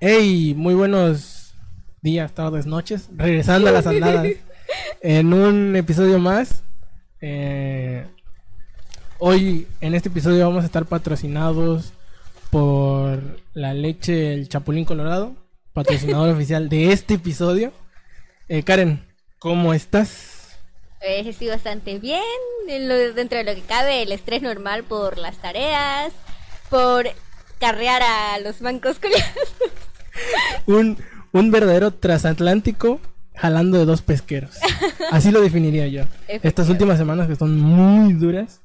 Hey, muy buenos días, tardes, noches. Regresando a las andadas. en un episodio más. Eh, hoy, en este episodio, vamos a estar patrocinados por la leche El Chapulín Colorado, patrocinador oficial de este episodio. Eh, Karen, ¿cómo estás? Pues estoy bastante bien, en lo- dentro de lo que cabe, el estrés normal por las tareas, por carrear a los bancos colegiados. Un, un verdadero transatlántico jalando de dos pesqueros. Así lo definiría yo. Estas últimas semanas que son muy duras.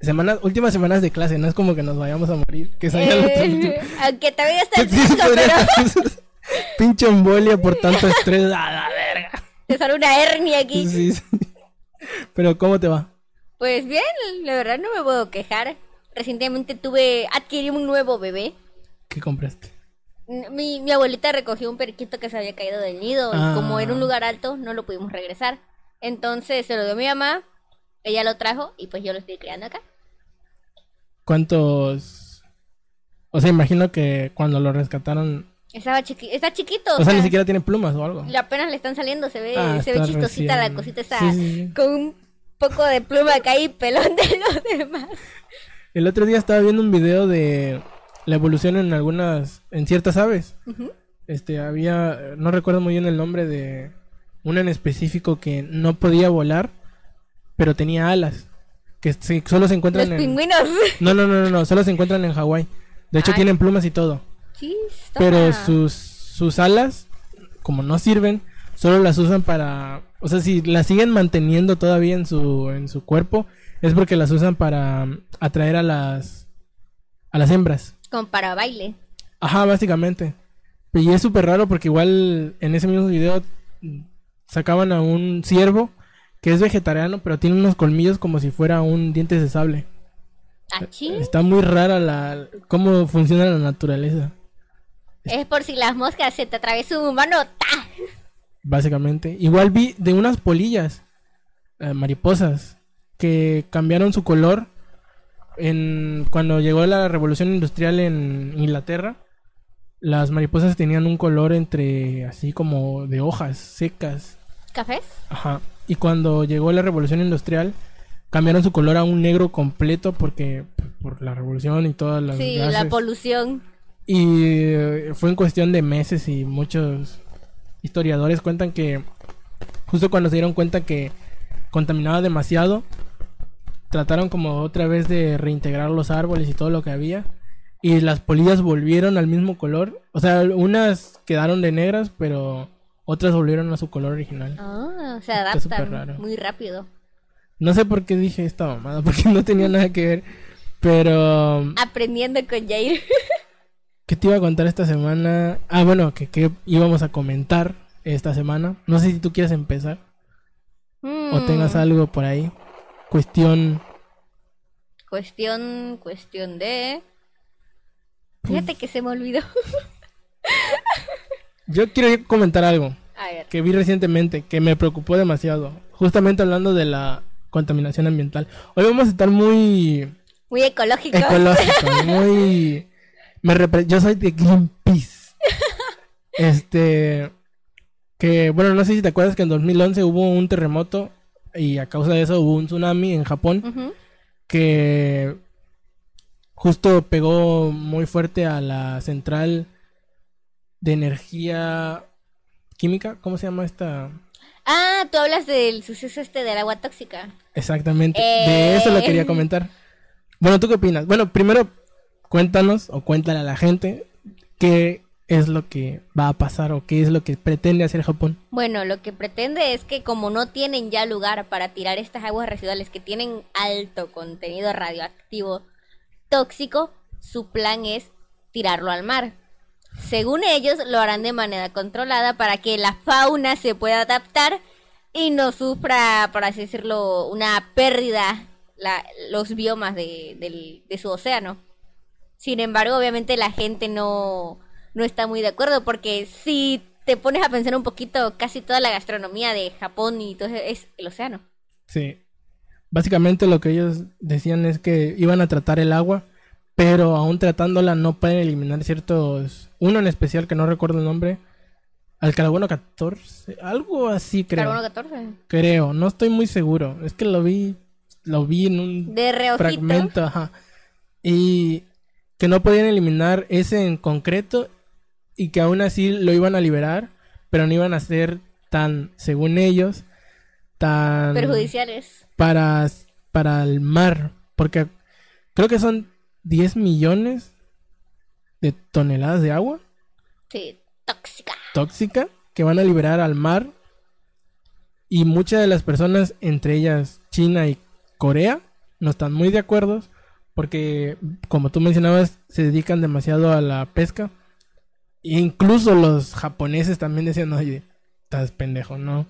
Semanas, últimas semanas de clase, no es como que nos vayamos a morir. Que. Eh, aunque todavía está el piso, pero. Pinche embolia por tanto estrés. A la verga. te sale una hernia aquí. Sí, sí. Pero, ¿cómo te va? Pues bien, la verdad no me puedo quejar. Recientemente tuve, adquirí un nuevo bebé. ¿Qué compraste? Mi, mi abuelita recogió un periquito que se había caído del nido Ah. y como era un lugar alto no lo pudimos regresar. Entonces se lo dio a mi mamá, ella lo trajo y pues yo lo estoy criando acá. ¿Cuántos? O sea, imagino que cuando lo rescataron. Estaba chiqui está chiquito. O sea, ni siquiera tiene plumas o algo. apenas le están saliendo, se ve, Ah, se ve chistosita recién. la cosita esa, Sí, sí, sí. con un poco de pluma acá y pelón de los demás. El otro día estaba viendo un video de la evolución en algunas, en ciertas aves. Este, había, no recuerdo muy bien el nombre de una en específico que no podía volar, pero tenía alas. Que se- solo se Los encuentran en... pingüinos. No, no, no, no, no, solo se encuentran en Hawái. De hecho, Ay. tienen plumas y todo. Sí, Pero sus, sus alas, como no sirven, solo las usan para... O sea, si las siguen manteniendo todavía en su, en su cuerpo, es porque las usan para atraer a las, a las hembras. Como para baile. Ajá, básicamente. Y es súper raro porque igual en ese mismo video sacaban a un ciervo que es vegetariano, pero tiene unos colmillos como si fuera un dientes de sable. Achí. Está muy rara la cómo funciona la naturaleza, Es por si las moscas se te atravesó un humano. ¡ta! básicamente. Igual vi de unas polillas, eh, mariposas, que cambiaron su color en cuando llegó la revolución industrial en Inglaterra. Las mariposas tenían un color entre así como de hojas secas. ¿Cafés? Ajá. Y cuando llegó la revolución industrial, cambiaron su color a un negro completo porque por la revolución y todas las Sí, gases. la polución. Y eh, fue en cuestión de meses y muchos historiadores cuentan que justo cuando se dieron cuenta que contaminaba demasiado, trataron como otra vez de reintegrar los árboles y todo lo que había. Y las polillas volvieron al mismo color. O sea, unas quedaron de negras, pero otras volvieron a su color original. Ah, se Está súper adaptan raro. muy rápido. No sé por qué dije esta mamada, porque no tenía nada que ver. Pero, Aprendiendo con Jair. ¿qué te iba a contar esta semana? Ah, bueno, que, que íbamos a comentar esta semana. No sé si tú quieres empezar o tengas Mm, algo por ahí. Cuestión. Cuestión, cuestión de... Fíjate que se me olvidó. Yo quiero comentar algo A ver. que vi recientemente que me preocupó demasiado. Justamente hablando de la contaminación ambiental. Hoy vamos a estar muy Muy ecológico. ecológico, muy... Me repre- Yo soy de Greenpeace. Este... Que, bueno, no sé si te acuerdas que en 2011 hubo un terremoto y a causa de eso hubo un tsunami en Japón que justo pegó muy fuerte a la central de energía química. ¿Cómo se llama esta? Ah, tú hablas del suceso este del agua tóxica. Exactamente. Eh. De eso lo quería comentar. Bueno, ¿tú qué opinas? Bueno, primero cuéntanos o cuéntale a la gente qué es lo que va a pasar o qué es lo que pretende hacer Japón. Bueno, lo que pretende es que como no tienen ya lugar para tirar estas aguas residuales que tienen alto contenido radioactivo tóxico, su plan es tirarlo al mar. Según ellos, lo harán de manera controlada para que la fauna se pueda adaptar y no sufra, por así decirlo, una pérdida los biomas de su océano. Sin embargo, obviamente la gente no, no está muy de acuerdo porque si te pones a pensar un poquito, casi toda la gastronomía de Japón y todo eso es el océano. Sí. Básicamente lo que ellos decían es que iban a tratar el agua pero aún tratándola no pueden eliminar ciertos... Uno en especial que no recuerdo el nombre. Al carbono 14, algo así creo. Carbono 14. Creo, no estoy muy seguro. Es que lo vi, lo vi en un De reojito. fragmento, ajá. Y que no podían eliminar ese en concreto y que aún así lo iban a liberar, pero no iban a ser tan, según ellos, tan Perjudiciales. para, para el mar, porque creo que son 10 millones de toneladas de agua Sí, tóxica. tóxica que van a liberar al mar y muchas de las personas, entre ellas China y Corea, no están muy de acuerdo porque, como tú mencionabas, se dedican demasiado a la pesca. Incluso los japoneses también decían, oye, estás pendejo, ¿no?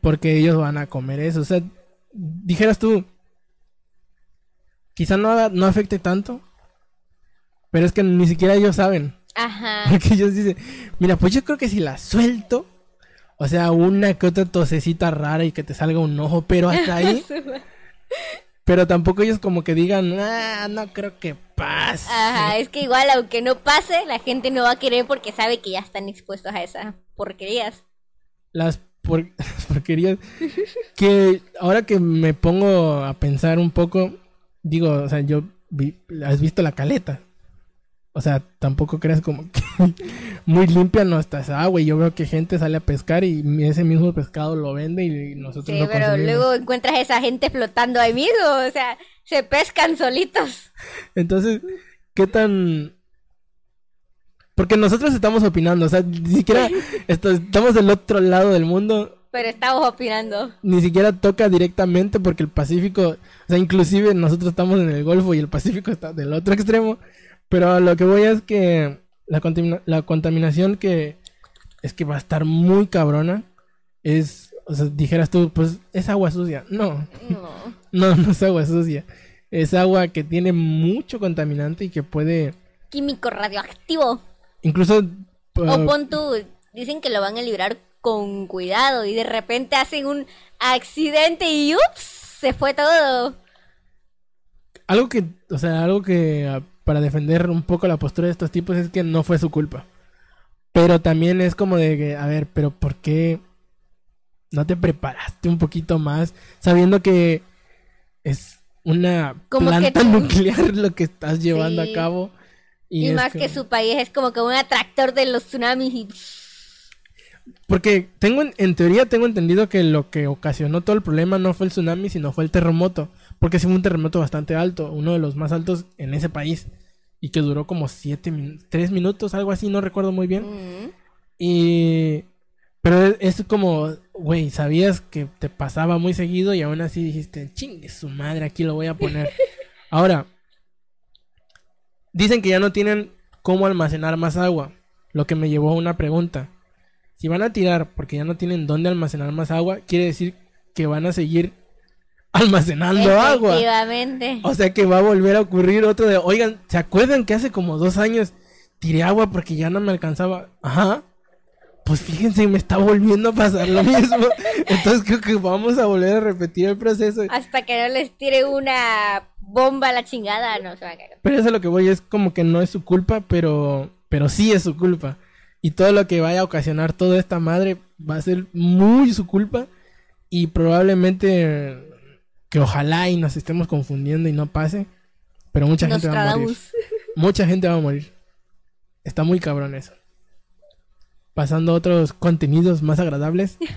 Porque ellos van a comer eso. O sea, dijeras tú, quizá no, no afecte tanto, pero es que ni siquiera ellos saben. Ajá. Porque ellos dicen, mira, pues yo creo que si la suelto, o sea, una que otra tosecita rara y que te salga un ojo, pero hasta ahí. Pero tampoco ellos como que digan, ah, no creo que pase. Ajá, es que igual aunque no pase, la gente no va a querer porque sabe que ya están expuestos a esas porquerías. Las, por- las porquerías. que ahora que me pongo a pensar un poco, digo, o sea, yo vi- has visto la caleta. O sea, tampoco creas como que muy limpia no está esa agua. Y yo veo que gente sale a pescar y ese mismo pescado lo vende y nosotros Sí, no pero consumimos. luego encuentras esa gente flotando ahí mismo, o sea, se pescan solitos. Entonces, ¿qué tan...? Porque nosotros estamos opinando, o sea, ni siquiera estamos del otro lado del mundo, Pero estamos opinando. ni siquiera toca directamente porque el Pacífico, o sea, inclusive nosotros estamos en el Golfo y el Pacífico está del otro extremo, pero lo que voy es que la, contamina- la contaminación que es que va a estar muy cabrona es, o sea, dijeras tú, pues es agua sucia, no, No. no, no es agua sucia, es agua que tiene mucho contaminante y que puede, Químico radioactivo. incluso... O uh, pon tú, dicen que lo van a librar con cuidado y de repente hacen un accidente y ups, se fue todo. Algo que, o sea, algo que para defender un poco la postura de estos tipos es que no fue su culpa. Pero también es como de que, a ver, pero ¿por qué no te preparaste un poquito más sabiendo que es una Como planta nuclear lo que estás llevando Sí. a cabo? Y, más que su país es como que un atractor de los tsunamis y Porque tengo, en, en teoría tengo entendido que lo que ocasionó todo el problema no fue el tsunami, sino fue el terremoto. Porque sí fue un terremoto bastante alto, uno de los más altos en ese país. Y que duró como siete minutos, tres minutos, algo así, no recuerdo muy bien. Mm. Y... Pero es, es como, güey, sabías que te pasaba muy seguido y aún así dijiste, chingue su madre, aquí lo voy a poner. Ahora, dicen que ya no tienen cómo almacenar más agua, lo que me llevó a una pregunta. Si van a tirar porque ya no tienen dónde almacenar más agua, quiere decir que van a seguir almacenando agua. Efectivamente. O sea que va a volver a ocurrir otro de, oigan, ¿se acuerdan que hace como dos años tiré agua porque ya no me alcanzaba? Ajá. Pues fíjense, me está volviendo a pasar lo mismo. Entonces creo que vamos a volver a repetir el proceso. Hasta que no les tire una bomba a la chingada, no se va a caer. Pero eso es lo que voy, es como que no es su culpa, pero, pero sí es su culpa. Y todo lo que vaya a ocasionar toda esta madre va a ser muy su culpa. Y probablemente que ojalá y nos estemos confundiendo y no pase. Pero mucha gente va a morir. Mucha gente va a morir. Está muy cabrón eso. Pasando a otros contenidos más agradables.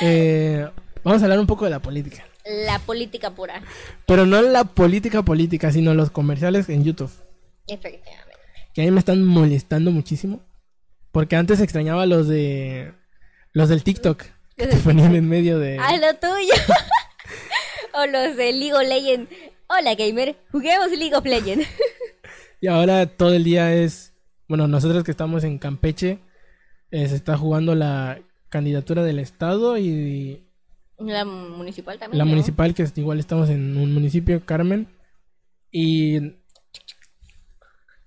Eh, vamos a hablar un poco de la política. La política pura. Pero no la política política, sino los comerciales en YouTube. Efectivamente. Que a mí me están molestando muchísimo. Porque antes extrañaba los de... Los del TikTok. Que te ponían en medio de... Haz lo tuyo. o los de League of Legends. Hola gamer, juguemos League of Legends. Y ahora todo el día es... Bueno, nosotros que estamos en Campeche, eh, se está jugando la candidatura del Estado y La municipal también. la ¿no? municipal, que es- igual estamos en un municipio, Carmen. Y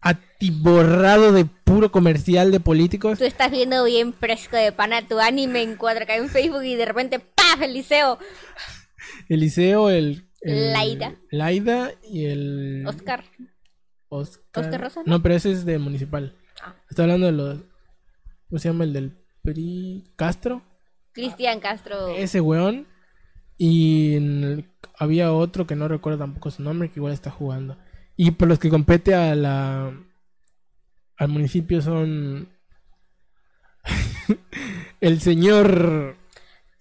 atiborrado de puro comercial de políticos. Tú estás viendo bien fresco de pana tu anime en 4K en Facebook y de repente ¡paf! El liceo. Eliseo, el, el- Laida. Laida y el Oscar. Oscar. ¿Oscar Rosa, No, pero ese es de municipal. Ah. Estoy hablando de los. ¿Cómo se llama? El del PRI. Castro. Cristian Castro. Ese weón. Y el- había otro que no recuerdo tampoco su nombre, que igual está jugando. Y por los que compete a la. Al municipio son. el señor.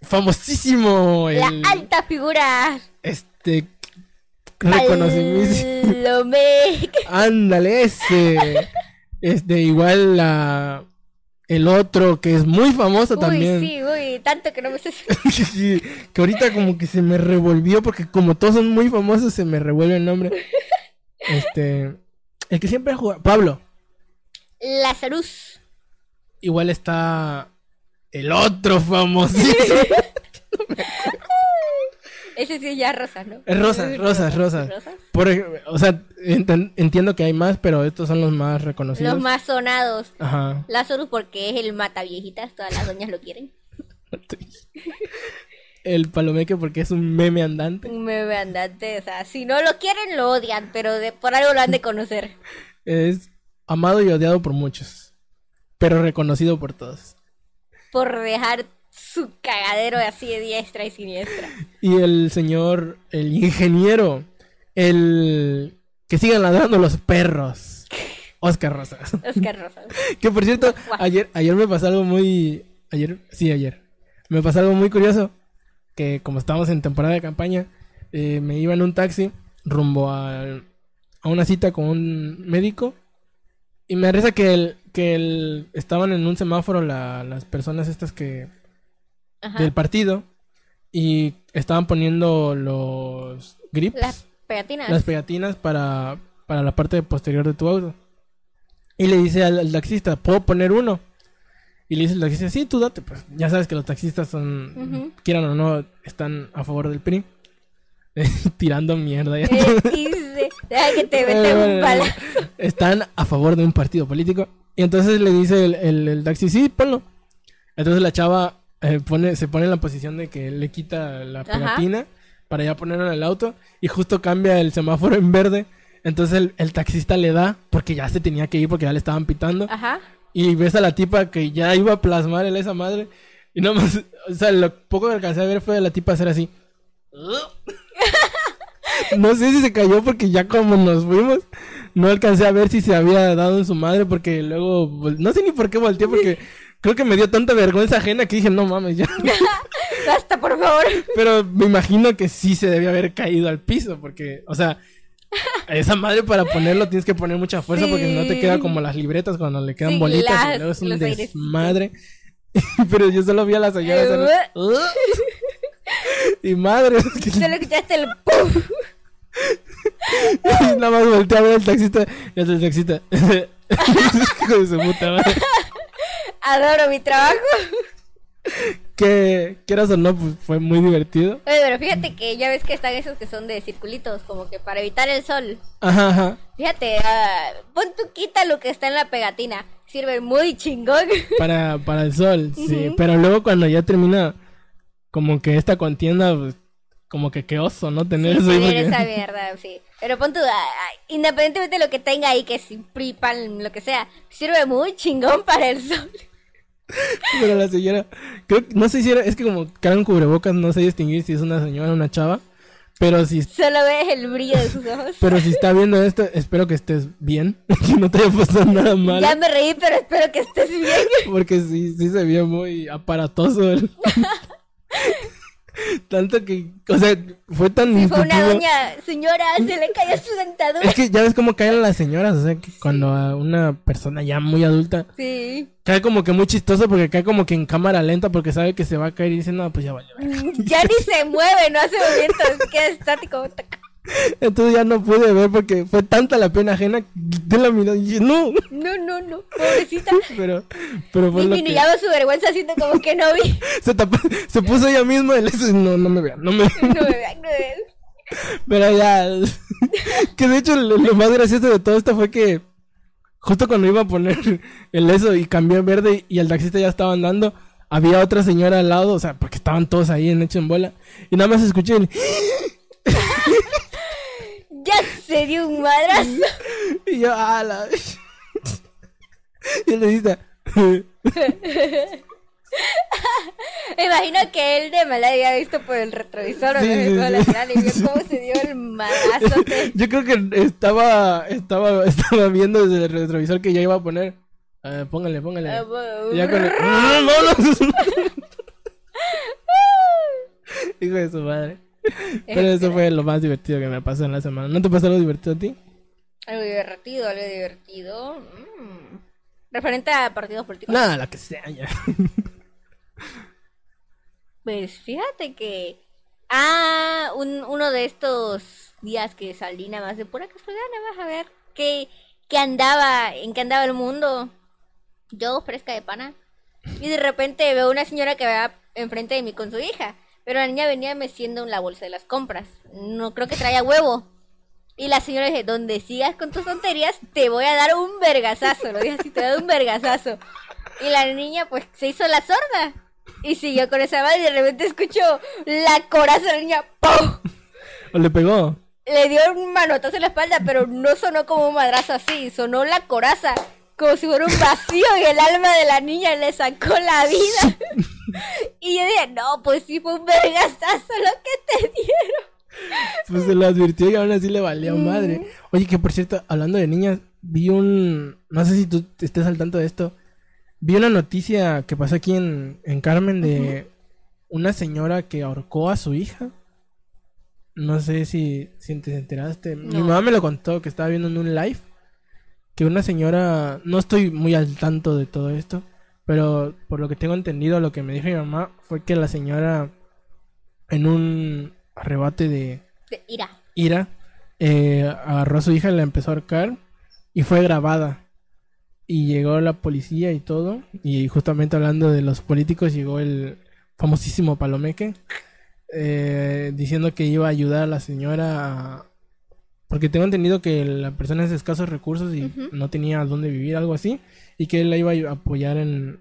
Famosísimo. La alta figura. Este. Reconocimiento. Ándale, ese. Este, igual la. El otro que es muy famoso Uy, también. sí, uy, tanto que no me sé. Sí, que ahorita como que se me revolvió porque como todos son muy famosos se me revuelve el nombre. Este, el que siempre juega, Pablo. Lazarus. Igual está el otro famosísimo. Ese sí es ya rosa, ¿no? Es Rosas, Rosas, Rosas. ¿Rosas? Por, o sea, entiendo que hay más, pero estos son los más reconocidos. Los más sonados. Ajá. Lazarus porque es el mata viejitas, todas las doñas lo quieren. El palomeque porque es un meme andante. Un meme andante, o sea, si no lo quieren lo odian, pero de, por algo lo han de conocer. Es amado y odiado por muchos, pero reconocido por todos. Por dejar su cagadero así de diestra y siniestra. Y el señor, el ingeniero, el que sigan ladrando los perros. Oscar Rosas. Oscar Rosas. Que por cierto, ayer, ayer me pasó algo muy. Ayer, sí, ayer. Me pasó algo muy curioso. Que como estábamos en temporada de campaña, eh, me iba en un taxi rumbo al- a una cita con un médico. Y me reza que el, que el, estaban en un semáforo la- las personas estas que Ajá. del partido y estaban poniendo los grips, Las pegatinas. las pegatinas para, para la parte posterior de tu auto. Y le dice al, al taxista, ¿puedo poner uno? Y le dice el taxista, sí, tú date, pues ya sabes que los taxistas son, quieran o no, están a favor del PRI. Tirando mierda. Eh, deja que te un. Están a favor de un partido político. Y entonces le dice el, el, el taxi, sí, ponlo. Entonces la chava eh, pone, se pone en la posición de que le quita la Ajá. pegatina para ya ponerlo en el auto. Y justo cambia el semáforo en verde. Entonces el, el taxista le da, porque ya se tenía que ir, porque ya le estaban pitando. Ajá. Y ves a la tipa que ya iba a plasmar en esa madre. Y nomás, o sea, lo poco que alcancé a ver fue a la tipa hacer así. No sé si se cayó porque ya como nos fuimos, no alcancé a ver si se había dado en su madre porque luego, no sé ni por qué volteé porque creo que me dio tanta vergüenza ajena que dije, no mames, ya. Basta, por favor. Pero me imagino que sí se debía haber caído al piso porque, o sea, esa madre para ponerlo tienes que poner mucha fuerza porque si no te Sí. queda como las libretas cuando le quedan Sí, bolitas y las- luego es un desmadre. Pero yo solo vi a la señora hacer- y madre, Solo escuchaste el pum. nada más volteé a ver al taxista y el taxista. Hijo de su puta madre. Adoro mi trabajo. Que quieras o no, pues fue muy divertido. Oye, pero fíjate que ya ves que están esos que son de circulitos, como que para evitar el sol. Ajá, ajá. Fíjate, ah, pon tu quita lo que está en la pegatina. Sirve muy chingón. Para, para el sol, sí. Pero luego cuando ya termina, como que esta contienda, pues, como que qué oso, ¿no? Tener eso ahí Tener porque- esa mierda, sí. Pero pon tu, ah, ah, independientemente de lo que tenga ahí, que si PRI, PAN, lo que sea, sirve muy chingón para el sol. Pero la señora, creo que, no sé si era, es que como cargan cubrebocas, no sé distinguir si es una señora o una chava. Pero si, Solo ves el brillo de sus ojos. pero si está viendo esto, espero que estés bien, que no te haya pasado nada mal. Ya me reí, pero espero que estés bien. Porque sí, sí se vio muy aparatoso. el- Tanto que, o sea, fue tan Si fue una doña, señora, se le cayó su dentadura. Es que ya ves cómo caen las señoras, o sea, que cuando a una persona ya muy adulta Sí. cae como que muy chistoso porque cae como que en cámara lenta porque sabe que se va a caer y dice, no, pues ya vale. verga". Ya ni se mueve, no hace movimientos, queda estático. Entonces ya no pude ver porque fue tanta la pena ajena de la mirada y dije, no, No, no, no, pobrecita. pero, pero fue lo que su vergüenza haciendo como que no vi. se, tapó- se puso ella misma y le dice, no, no me vean, no me vean. No me vean, no me vean. Pero ya. que de hecho lo, lo más gracioso de todo esto fue que justo cuando iba a poner el eso y cambió verde y el taxista ya estaba andando, había otra señora al lado, o sea, porque estaban todos ahí en hecho en bola. Y nada más escuché el. Ya se dio un madrazo. Y yo, ah, la... y él le dice, Me imagino que él de mala había visto por el retrovisor Sí, sí, sí. y vio cómo se dio el madrazo. yo creo que estaba, estaba, estaba viendo desde el retrovisor que ya iba a poner. "Ah, póngale, póngale. Ah. Y ya con el... ¡No, no, no! Hijo de su madre. Pero eso fue lo más divertido que me pasó en la semana. ¿No te pasó algo divertido a ti? Algo divertido, algo divertido. Mm. Referente a partidos políticos. Nada, la que sea ya. Pues fíjate que. Ah, un- uno de estos días que salí nada más de pura casualidad, nada más a ver qué, qué andaba, en qué andaba el mundo. Yo fresca de pana. Y de repente veo una señora que va enfrente de mí con su hija. Pero la niña venía meciendo en la bolsa de las compras. No creo que traía huevo. Y la señora dice, donde sigas con tus tonterías, te voy a dar un vergazazo. Lo dije así, te voy a dar un vergazazo. Y la niña pues se hizo la sorda. Y siguió con esa madre y de repente escucho la coraza de la niña. ¡pum! ¿O le pegó? Le dio un manotazo en la espalda, pero no sonó como un madrazo así. Sonó la coraza. Como si fuera un vacío en el alma de la niña le sacó la vida. Y yo dije, no, pues sí fue un vergazazo lo que te dieron. Pues se lo advirtió y aún así le valió madre. Oye, que por cierto, hablando de niñas, vi un... No sé si tú estés al tanto de esto. Vi una noticia que pasó aquí en, en Carmen de una señora que ahorcó a su hija. No sé si, si te enteraste. Mi mamá me lo contó, que estaba viendo en un live. Que una señora... No estoy muy al tanto de todo esto. Pero por lo que tengo entendido, lo que me dijo mi mamá fue que la señora... En un arrebate de De ira. ira, eh, agarró a su hija y la empezó a ahorcar y fue grabada. Y llegó la policía y todo. Y justamente hablando de los políticos, llegó el famosísimo Palomeque eh, diciendo que iba a ayudar a la señora. a- Porque tengo entendido que la persona es de escasos recursos y no tenía dónde vivir, algo así. Y que él la iba a apoyar en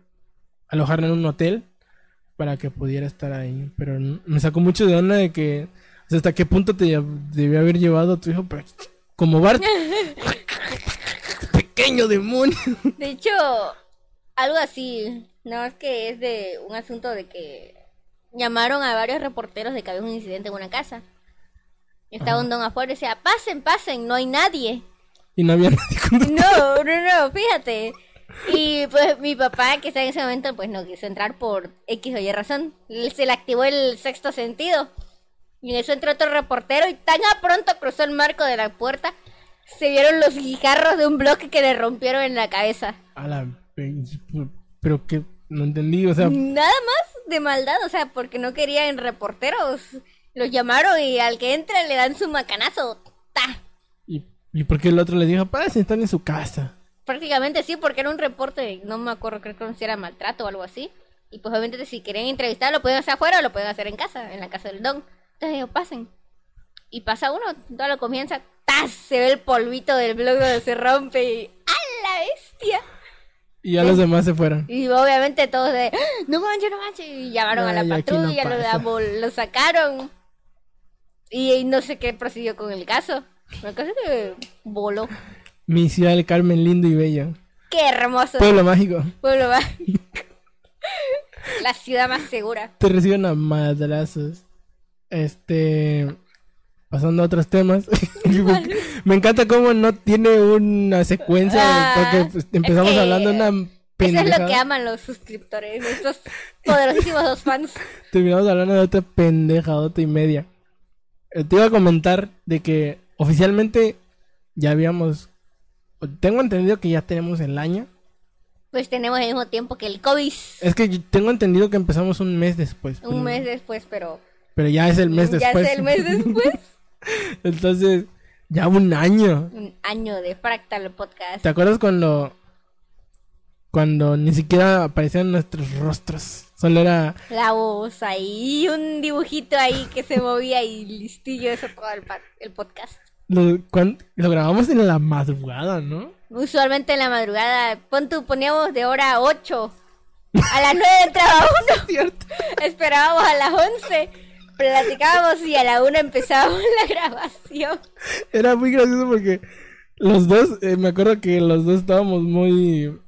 alojarla en un hotel para que pudiera estar ahí. Pero me sacó mucho de onda de que o sea, hasta qué punto te debió haber llevado a tu hijo pero como Bart. Pequeño demonio. De hecho, algo así. No es que es de un asunto de que llamaron a varios reporteros de que había un incidente en una casa. Estaba un don afuera y decía, pasen, pasen, no hay nadie. Y no había nadie con No, no, no, fíjate. Y pues mi papá, que está en ese momento, pues no quiso entrar por X o Y razón. Se le activó el sexto sentido. Y en eso entró otro reportero y tan a pronto cruzó el marco de la puerta, se vieron los guijarros de un bloque que le rompieron en la cabeza. A la... Pero que no entendí, o sea, Nada más de maldad, o sea, porque no querían reporteros. Los llamaron y al que entra le dan su macanazo. ¡Ta! ¿y, y por qué el otro le dijo, para están en su casa? Prácticamente sí, porque era un reporte, no me acuerdo, creo que si era maltrato o algo así. Y pues obviamente si querían entrevistar lo pueden hacer afuera o lo pueden hacer en casa, en la casa del don. Entonces ellos pasen. Y pasa uno, todo lo comienza, ¡tas! Se ve el polvito del blog donde se rompe y ¡a la bestia! Y ya los demás se fueron. Y obviamente todos de, ¡Ah! no manches, no manches, y llamaron a la no patrulla, pasa. lo- lo sacaron. Y, y no sé qué procedió con el caso. La cosa que voló. Mi ciudad del Carmen, lindo y bello. ¡Qué hermoso! Pueblo mágico. Pueblo más. La ciudad más segura. Te reciben a madrazos. Este. Pasando a otros temas. Me encanta cómo no tiene una secuencia. Ah, porque pues, empezamos es que hablando de una Eso pendejada. es lo que aman los suscriptores, estos poderosísimos dos fans. Terminamos hablando de otra pendejadota y media. Eh, Te iba a comentar de que oficialmente ya habíamos. Tengo entendido que ya tenemos el año. Pues tenemos el mismo tiempo que el COVID. Es que tengo entendido que empezamos un mes después. Un mes después, pero Pero ya es el mes ya después. es el mes después. Entonces, ya un año. Un año de Fractal Podcast. ¿Te acuerdas cuando cuando ni siquiera aparecían nuestros rostros? Solo era La voz ahí, un dibujito ahí que se movía y listillo, eso todo el, podcast. lo, lo grabamos en la madrugada, ¿no? Usualmente en la madrugada, pon tú, poníamos de hora 8. A las 9 entraba uno. Cierto. Esperábamos a las 11 platicábamos y a la una empezábamos la grabación. Era muy gracioso porque los dos, eh, me acuerdo que los dos estábamos muy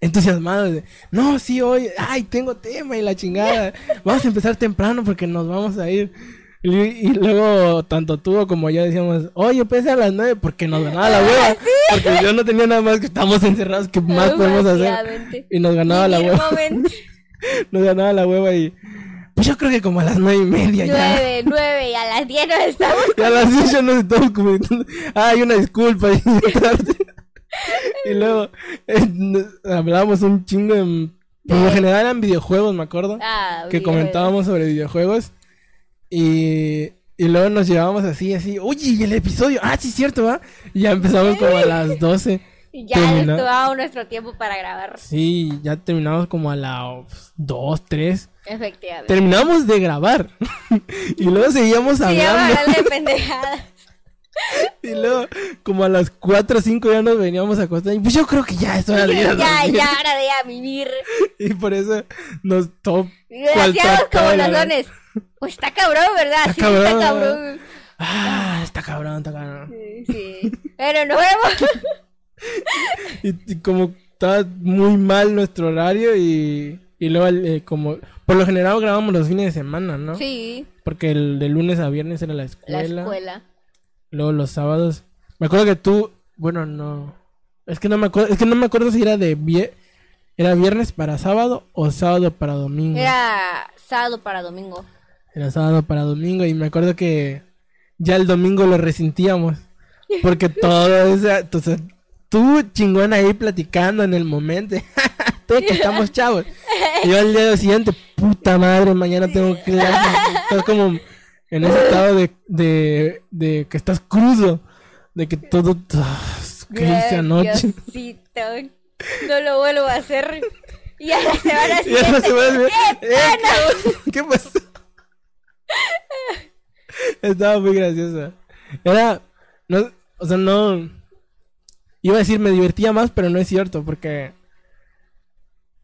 entusiasmados de, no, sí, hoy, ay, tengo tema y la chingada, vamos a empezar temprano porque nos vamos a ir. Y, y luego, tanto tú como yo decíamos, oye, empecé a las nueve porque nos ganaba la hueva. Porque yo no tenía nada más que estamos encerrados, ¿qué más podemos hacer? Y nos ganaba la hueva. Nos ganaba la hueva y, pues yo creo que como a las nueve y media ya. Nueve, nueve y a las diez nos estamos. Y a las 10 ya nos estamos comentando. Ay, una disculpa. y luego eh, hablábamos un chingo de. Por lo general eran videojuegos, me acuerdo. Ah, que comentábamos sobre videojuegos. Y, y luego nos llevábamos así, así. Oye, ¿y el episodio? Ah, sí, cierto, ¿va? Y ya empezamos como a las 12. Y Ya tomamos nuestro tiempo para grabar. Sí, ya terminamos como a las 2, 3. Efectivamente. Terminamos de grabar. y luego seguíamos hablando. hablando de pendejadas. Y luego, como a las 4 o 5 ya nos veníamos a acostar. Y pues yo creo que ya es hora de ir a ya, dormir. ya, ahora de a vivir. Y por eso nos top. Hacíamos como los dones. Pues está cabrón, ¿verdad? Está sí, cabrón, está cabrón. Ah, está cabrón, está cabrón. Sí, sí. Pero nos vemos. Y, y como estaba muy mal nuestro horario y, y luego eh, como... Por lo general grabamos los fines de semana, ¿no? Sí, Porque el de lunes a viernes era la la escuela. Luego los sábados. Me acuerdo que tú... Bueno, no... Es que no me acuerdo, es que no me acuerdo si era de vie- era viernes para sábado o sábado para domingo. Era sábado para domingo. Era sábado para domingo y me acuerdo que ya el domingo lo resentíamos. Porque todo esa, o sea, tú chingón ahí platicando en el momento. Todo que estamos chavos. Y yo al día siguiente, puta madre, mañana tengo clase. Estás como en ese estado de, de, de que estás crudo. De que todo... ah, ¿Qué hice anoche? Diosito, No lo vuelvo a hacer. Y a la semana Y siguiente. se va a ver. ¡Qué Eh, pena! ¿Qué pasó? Estaba muy graciosa. Era, no, o sea, no, iba a decir me divertía más, pero no es cierto, porque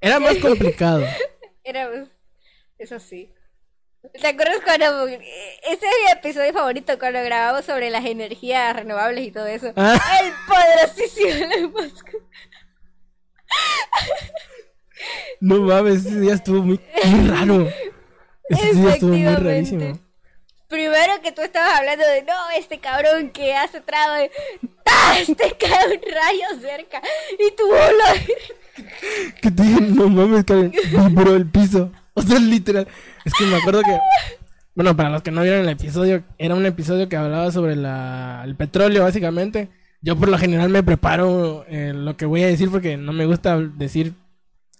era más complicado. Era. Eso sí. ¿Te acuerdas cuando. Ese es mi episodio favorito, cuando grabamos sobre las energías renovables y todo eso. Ah. El poderosísimo Elon Musk. No mames, ese día estuvo muy, muy raro. Ese día estuvo muy rarísimo. Primero que tú estabas hablando de no, este cabrón que hace trago, ¡Ah! este cae un rayo cerca y tu bola. Que te dije, no mames, que vibró el piso. O sea, literal. Es que me acuerdo que, bueno, para los que no vieron el episodio, era un episodio que hablaba sobre la, el petróleo, básicamente. Yo por lo general me preparo eh, lo que voy a decir porque no me gusta decir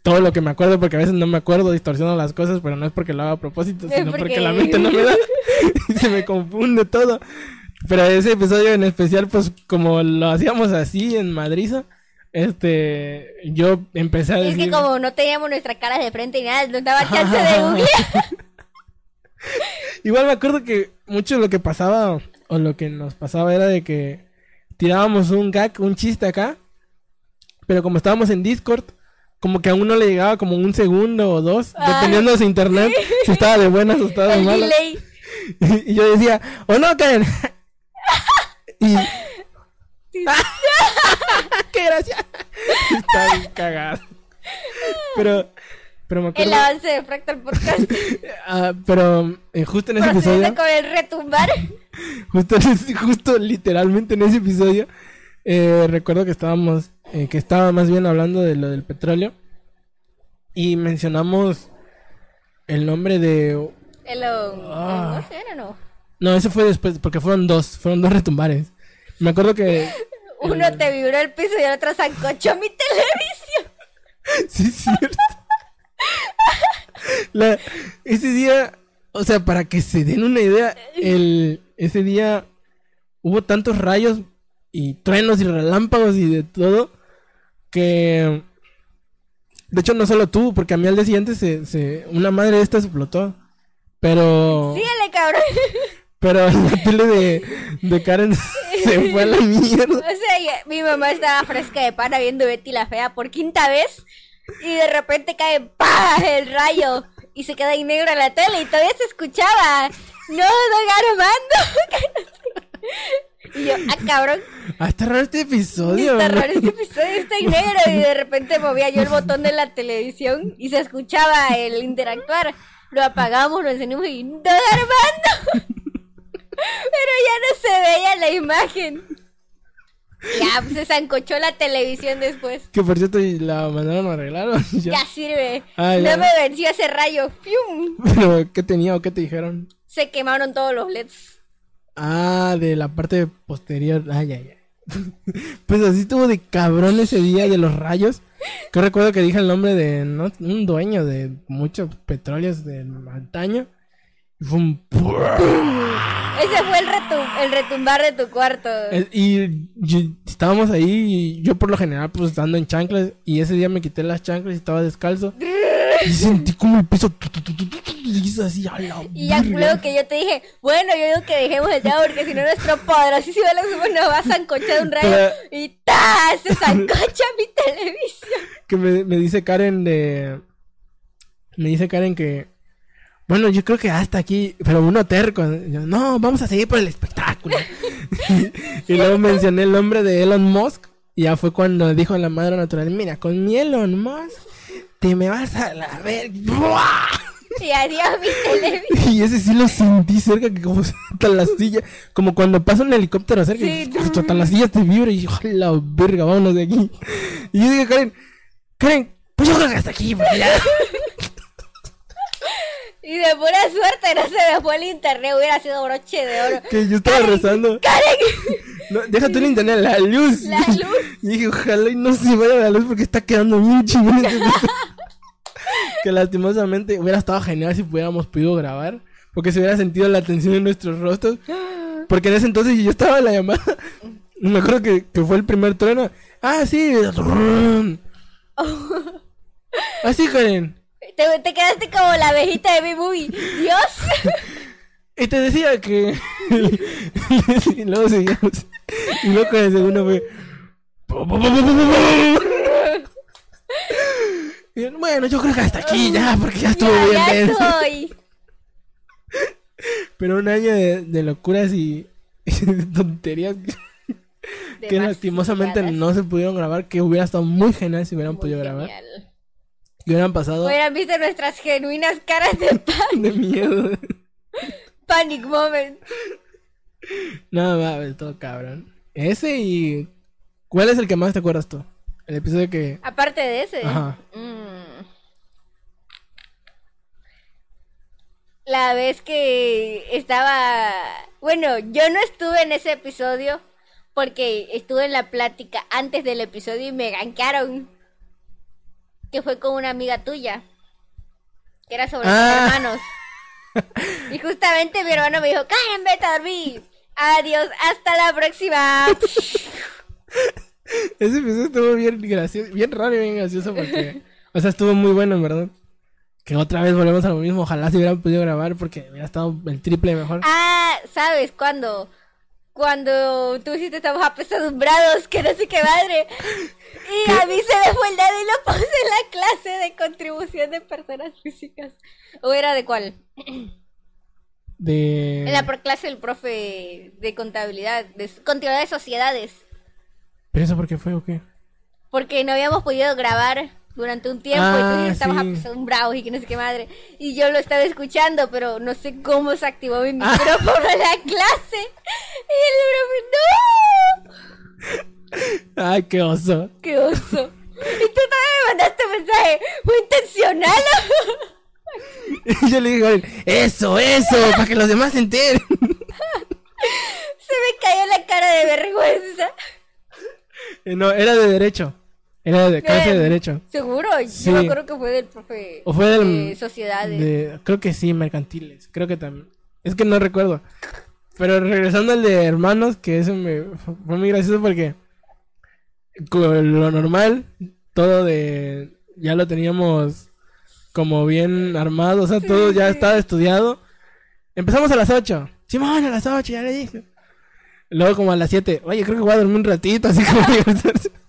todo lo que me acuerdo porque a veces no me acuerdo, distorsiono las cosas, pero no es porque lo haga a propósito, sino porque... porque- la mente no me da y se me confunde todo. Pero ese episodio en especial, pues como lo hacíamos así en Madrid, este, yo empecé a decir... es que como no teníamos nuestra cara de frente y nada, nos daba chance de googlear. Igual me acuerdo que mucho de lo que pasaba o lo que nos pasaba era de que tirábamos un gag, un chiste acá, pero como estábamos en Discord, como que a uno le llegaba como un segundo o dos, Ah, dependiendo de su internet, si estaba de buenas o estaba de malas. Y yo decía, o no, Karen. y... ¡Qué gracia! Estaba bien cagado. Pero, pero me acuerdo... El avance de Fractal Podcast. ah, pero eh, justo en ese Procediendo episodio... con el retumbar. Justo, justo literalmente en ese episodio, eh, recuerdo que estábamos, eh, que estaba más bien hablando de lo del petróleo y mencionamos el nombre de... El, um, Ah. no sé, era no. No, ese fue después, porque fueron dos, fueron dos retumbares. Me acuerdo que... Uno te vibró el piso y el otro zancochó mi televisión. sí, es cierto. La- ese día, o sea, para que se den una idea, el, ese día hubo tantos rayos y truenos y relámpagos y de todo que... De hecho, no solo tú, porque a mí al día siguiente se, se, una madre de estas explotó. Pero... Síguele, cabrón. Pero la tele de, de Karen se fue a la mierda. O sea, ya- mi mamá estaba fresca de pana viendo Betty la Fea por quinta vez. Y de repente cae ¡pah! el rayo. y se queda en negro la tele y todavía se escuchaba. No, don Armando. y yo, ah, cabrón. Ah, está raro este episodio. Está ¿no? raro este episodio, está en negro y de repente movía yo el botón de la televisión y se escuchaba el interactuar. Lo apagamos, lo encendimos y ¡Don Armando! Pero ya no se veía la imagen. Ya, pues se zancochó la televisión después. Que por cierto, y la mandaron a arreglar. ¿o? Ya. Ya sirve. Ah, ya. No me venció ese rayo. Pero, ¿qué tenía o qué te dijeron? Se quemaron todos los LEDs. Ah, de la parte posterior. Ay, ay, ay. Pues así estuvo de cabrón ese día de los rayos. Que recuerdo que dije el nombre de ¿no? un dueño de muchos petróleos de antaño. Y fue un... Ese fue el, retum- el retumbar de tu cuarto. Y estábamos ahí y yo por lo general pues ando en chanclas y ese día me quité las chanclas y estaba descalzo. Y sentí como el piso tu, tu, tu, y así a la Y ya luego que yo te dije, bueno, yo digo que dejemos el tema porque si no nuestro poderosísimo Alex nos va a zancochar un rayo Pero- y ¡ta! Se zancocha mi televisión. que me, me dice Karen de... Me dice Karen que... Bueno, yo creo que hasta aquí, pero uno terco. Yo, no, vamos a seguir por el espectáculo. y luego mencioné el nombre de Elon Musk. Y ya fue cuando dijo la madre natural, mira, con mi Elon Musk, te me vas a la ver. Y adiós mi televisión. Y ese sí lo sentí cerca, que como hasta la silla, como cuando pasa un helicóptero cerca, Sí. y hasta la silla te vibra y yo, "A la verga, vámonos de aquí. Y yo dije, Karen, Karen, pues yo creo que hasta aquí, porque ya. Y de pura suerte no se me fue el internet, hubiera sido broche de oro. Que yo estaba rezando. ¡Karen! No, deja tú el internet, la luz. La luz. Y dije, ojalá y no se vaya la luz porque está quedando bien chingón. este que lastimosamente hubiera estado genial si pudiéramos podido grabar. Porque se hubiera sentido la tensión en nuestros rostros. Porque en ese entonces yo estaba en la llamada. Me acuerdo que, que fue el primer trueno. Ah, sí. Ah, sí, Karen. Te, te quedaste como la abejita de B-Movie. Dios. Y te decía que. y luego seguíamos. Y luego con el segundo fue. Y, bueno, yo creo que hasta aquí ya, porque ya estuvo ya, bien ya denso. estoy. Pero un año de, de locuras y, y de tonterías que, lastimosamente no se pudieron grabar, que hubiera estado muy genial si hubieran Muy podido grabar. Y hubieran pasado Hubieran visto nuestras genuinas caras de pan- de miedo. panic moment. No, mames, todo cabrón. Ese y... ¿Cuál es el que más te acuerdas tú? El episodio que... Aparte de ese. Ajá. mm, La vez que estaba... Bueno, yo no estuve en ese episodio porque estuve en la plática antes del episodio y me ganquearon. Que fue con una amiga tuya. Que era sobre Ah. hermanos. Y justamente mi hermano me dijo, Karen, vete a dormir. Adiós, hasta la próxima. Ese episodio estuvo bien gracioso, bien raro y bien gracioso porque... O sea, estuvo muy bueno, en verdad. Que otra vez volvemos a lo mismo. Ojalá se hubieran podido grabar porque hubiera estado el triple mejor. Ah, ¿sabes cuándo? Cuando tú hiciste estamos apesadumbrados, que no sé qué madre. Y a mí se me fue el dedo y lo puse en la clase de contribución de personas físicas. ¿O era de cuál? De... En la por clase del profe de contabilidad, de contabilidad de sociedades. ¿Pero eso por qué fue o qué? Porque no habíamos podido grabar durante un tiempo Ah, y tú dices, estamos sí. apesadumbrados y que no sé qué madre. Y yo lo estaba escuchando, pero no sé cómo se activó mi Ah. micrófono en la clase. Y el profe, ¡no! Ay, qué oso. ¡Qué oso! Y tú también me mandaste mensaje. ¿Fue intencional? Y yo le "Oye, eso, eso, para que los demás se enteren. Se me cayó la cara de vergüenza. Eh, No, era de derecho. Era de clase de derecho. ¿Seguro? Sí. Yo me acuerdo que fue del profe O fue del... de sociedades. de- creo que sí, mercantiles. Creo que también. Es que no recuerdo. Pero regresando al de hermanos, que eso me fue muy gracioso porque con lo normal, todo de ya lo teníamos como bien armado, o sea, todo ya estaba estudiado. Empezamos a las 8. Simón, a las 8, ya le dije. Luego como a las 7, oye, creo que voy a dormir un ratito, así como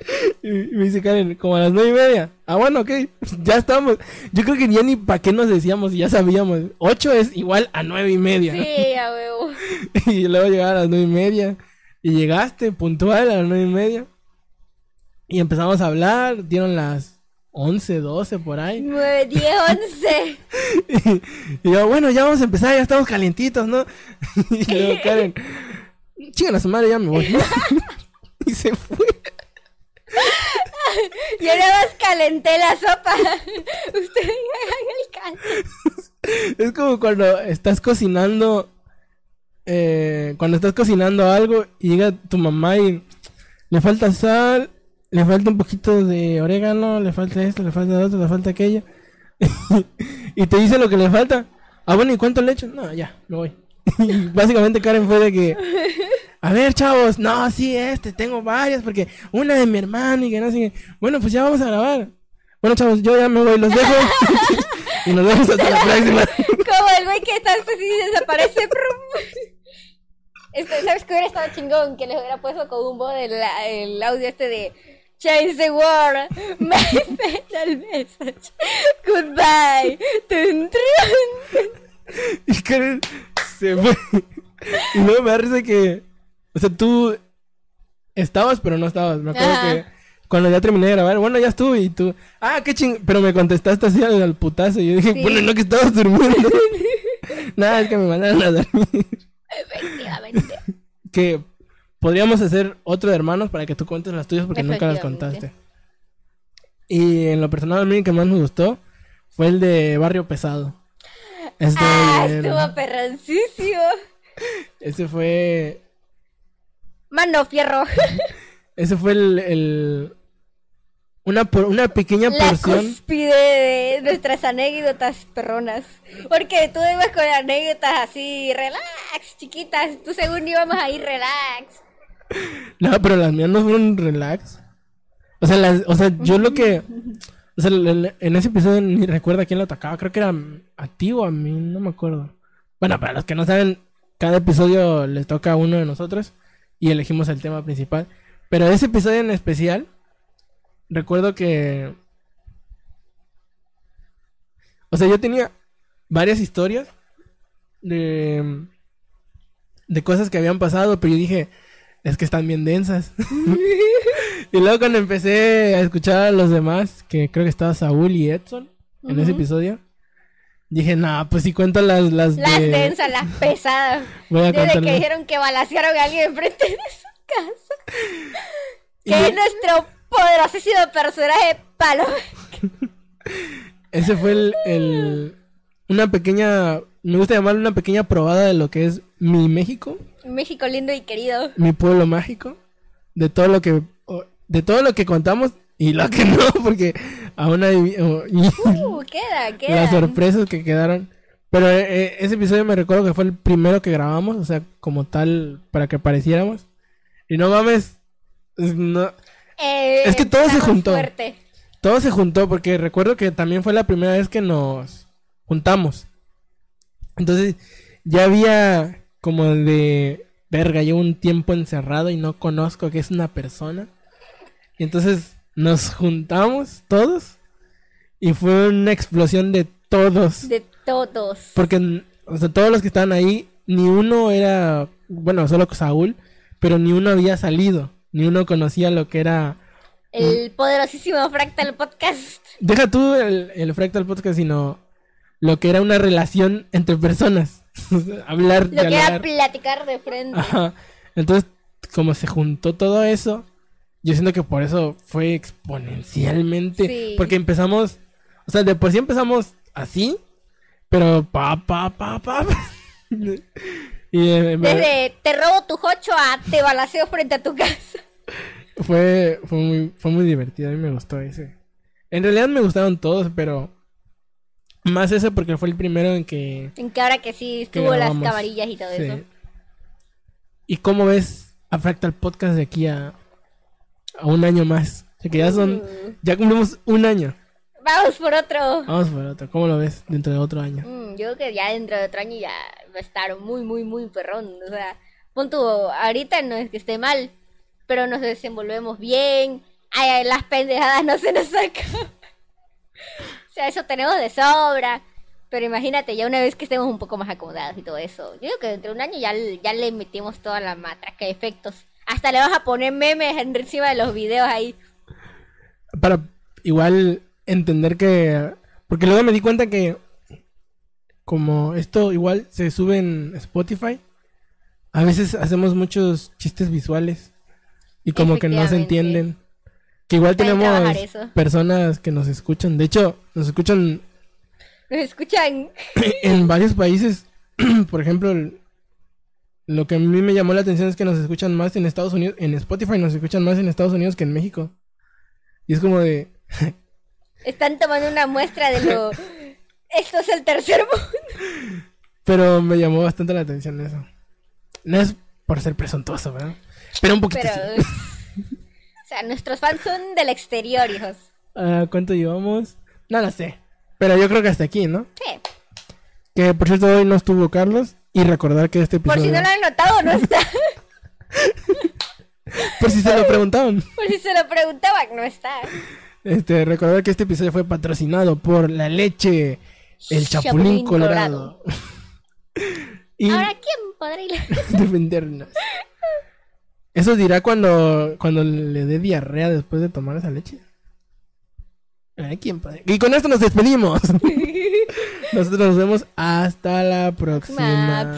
Y me dice Karen, como a las nueve y media. Ah, bueno, ok, ya estamos. Yo creo que ya ni para qué nos decíamos, ya sabíamos. Ocho es igual a nueve y media. Sí, a huevo. Y luego llegaba a las nueve y media. Y llegaste puntual a las nueve y media. Y empezamos a hablar, dieron las once, doce por ahí. 9, 10, 11. Y, y yo, bueno, ya vamos a empezar, ya estamos calientitos, ¿no? Y luego Karen, chica la su madre, ya me voy. Y se fue. Yo nada más calenté la sopa. Usted haga el caldo. Es como cuando estás cocinando. eh, cuando estás cocinando algo y llega tu mamá y le falta sal, le falta un poquito de orégano, le falta esto, le falta otro, le falta aquello. y te dice lo que le falta. Ah, bueno, ¿y cuánto le echo? No, ya, me voy. y básicamente Karen fue de que. A ver, chavos, no, sí, este, tengo varias, porque una de mi hermano y que no sé qué. Bueno, pues ya vamos a grabar. Bueno, chavos, yo ya me voy, los dejo. y nos vemos hasta la próxima. Como el güey que está así y desaparece. Este, ¿Sabes qué hubiera estado chingón? Que les hubiera puesto con un bot el, audio este de Change the world, my fatal message, goodbye. Tun. Y Karen se fue. Y luego me da risa que. O sea, tú estabas, pero no estabas. Me acuerdo Ajá. que cuando ya terminé de grabar, bueno, ya estuve y tú. Ah, qué ching. Pero me contestaste así al, al putazo. Y yo dije, Sí. bueno, no que estabas durmiendo. Nada, es que me mandaron a dormir. Efectivamente. Que podríamos hacer otro de hermanos para que tú cuentes las tuyas porque nunca las contaste. Y en lo personal, a mí que más me gustó fue el de Barrio Pesado. Este, Ah, estuvo perroncísimo. ese fue Mano fierro. Ese fue el, el- una por- una pequeña La porción. cúspide de nuestras anécdotas perronas. Porque tú ibas con anécdotas así, relax, chiquitas. Tú según íbamos ahí, relax. No, pero las mías no fueron relax. O sea, las, o sea, yo lo que o sea, en ese episodio ni recuerdo a quién lo atacaba, creo que era a ti o a mí, no me acuerdo. Bueno, para los que no saben, cada episodio les toca a uno de nosotros y elegimos el tema principal. Pero ese episodio en especial recuerdo que o sea, yo tenía varias historias de de cosas que habían pasado, pero yo dije, es que están bien densas. y luego cuando empecé a escuchar a los demás, que creo que estaba Saúl y Edson en ese episodio, dije, nah, pues si cuento las, las, Las de... densas, las pesadas. Voy a Desde que dijeron que balacearon a alguien enfrente de su casa. Que yo- es nuestro poderosísimo personaje Palo. Ese fue el, el- Una pequeña... Me gusta llamarlo una pequeña probada de lo que es mi México, México lindo y querido. mi pueblo mágico, de todo lo que... De todo lo que contamos y lo que no, porque aún hay... Uh, queda, queda. las sorpresas que quedaron. Pero eh, eh, ese episodio me recuerdo que fue el primero que grabamos, o sea, como tal, para que apareciéramos. Y no mames, es- no, Eh, Es que todo se juntó. fuerte. todo se juntó porque recuerdo que también fue la primera vez que nos juntamos. Entonces, ya había como de, verga, llevo un tiempo encerrado y no conozco que es una persona. Y entonces nos juntamos todos y fue una explosión de todos. De todos. Porque, o sea, todos los que estaban ahí, ni uno era, bueno, solo Saúl, pero ni uno había salido, ni uno conocía lo que era. El poderosísimo Fractal Podcast. Deja tú el, el Fractal Podcast, sino lo que era una relación entre personas. Hablar, Lo que era platicar de frente. Ajá. Entonces, como se juntó todo eso, yo siento que por eso fue exponencialmente. Sí. Porque empezamos, o sea, de por sí empezamos así, pero pa, pa, pa, pa. y eh, Desde te robo tu jocho a te balaceo frente a tu casa. fue, fue, muy, fue muy divertido, a mí me gustó ese. En realidad me gustaron todos, pero más ese porque fue el primero en que... En que ahora que sí que estuvo las grabamos. camarillas y todo Sí. eso. ¿Y cómo ves a Fractal Podcast de aquí a, a un año más? O sea, que ya son... Uh, Ya cumplimos un año. vamos por otro. Vamos por otro. ¿Cómo lo ves dentro de otro año? Mm, yo creo que ya dentro de otro año ya va a estar muy, muy, muy perrón. O sea, punto, ahorita no es que esté mal, pero nos desenvolvemos bien. ay, ay, las pendejadas no se nos sacan. o sea, eso tenemos de sobra. Pero imagínate, ya una vez que estemos un poco más acomodados y todo eso. Yo digo que dentro de un año ya, ya le metimos toda la matraca de efectos. Hasta le vas a poner memes encima de los videos ahí. Para igual entender que... Porque luego me di cuenta que como esto igual se sube en Spotify, a veces hacemos muchos chistes visuales y como que no se entienden. Que igual Pueden tenemos personas que nos escuchan. De hecho, nos escuchan Nos escuchan. en varios países. Por ejemplo, el- lo que a mí me llamó la atención es que nos escuchan más en Estados Unidos. En Spotify nos escuchan más en Estados Unidos que en México. Y es como de... Están tomando una muestra de lo. Esto es el tercer mundo. Pero me llamó bastante la atención eso. No es por ser presuntuoso, ¿verdad? Pero un poquito Pero. sí. o sea, nuestros fans son del exterior, hijos. Ah, ¿Cuánto llevamos? No lo sé. Pero yo creo que hasta aquí, ¿no? Sí. Que por cierto hoy no estuvo Carlos. Y recordar que este Por episodio... si no lo han notado, no está. Por si se lo preguntaban. Por si se lo preguntaban, no está. Este, recordar que este episodio fue patrocinado por la leche, el chapulín, Chapulín colorado. y Ahora, ¿quién podrá ir? defendernos. Eso dirá cuando, cuando le dé diarrea después de tomar esa leche. Y con esto nos despedimos. Nosotros nos vemos hasta la próxima. Ma-